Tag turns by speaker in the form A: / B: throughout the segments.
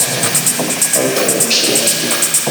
A: Thank you.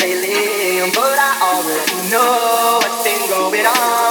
B: they live, but I already know what's been going on.